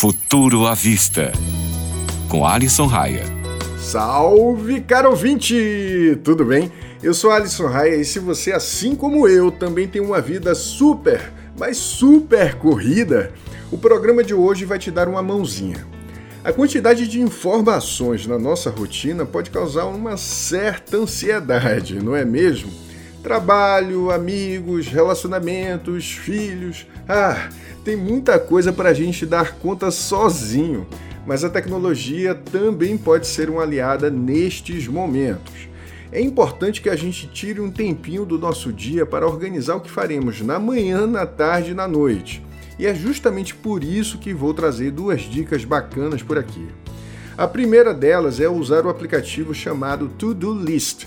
Futuro à Vista, com Alisson Raia. Salve, caro ouvinte! Tudo bem? Eu sou Alisson Raia e se você, assim como eu, também tem uma vida super, mas super corrida, o programa de hoje vai te dar uma mãozinha. A quantidade de informações na nossa rotina pode causar uma certa ansiedade, não é mesmo? Trabalho, amigos, relacionamentos, filhos. Ah, tem muita coisa para a gente dar conta sozinho, mas a tecnologia também pode ser uma aliada nestes momentos. É importante que a gente tire um tempinho do nosso dia para organizar o que faremos na manhã, na tarde e na noite. E é justamente por isso que vou trazer duas dicas bacanas por aqui. A primeira delas é usar o aplicativo chamado To Do List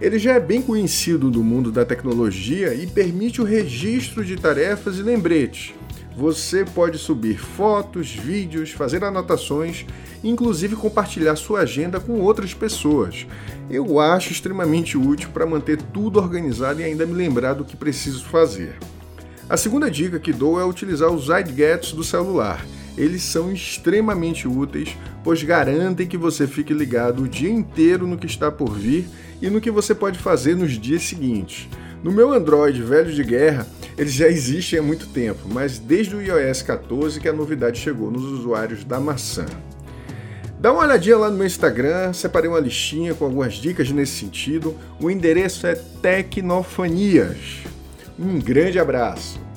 ele já é bem conhecido do mundo da tecnologia e permite o registro de tarefas e lembretes. Você pode subir fotos, vídeos, fazer anotações, inclusive compartilhar sua agenda com outras pessoas. Eu acho extremamente útil para manter tudo organizado e ainda me lembrar do que preciso fazer. A segunda dica que dou é utilizar os iGadgets do celular. Eles são extremamente úteis, pois garantem que você fique ligado o dia inteiro no que está por vir e no que você pode fazer nos dias seguintes. No meu Android velho de guerra, eles já existem há muito tempo, mas desde o iOS 14 que a novidade chegou nos usuários da maçã. Dá uma olhadinha lá no meu Instagram, separei uma listinha com algumas dicas nesse sentido. O endereço é Tecnofanias. Um grande abraço!